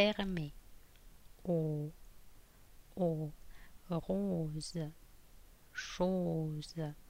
fermé. O, O, rose, chose,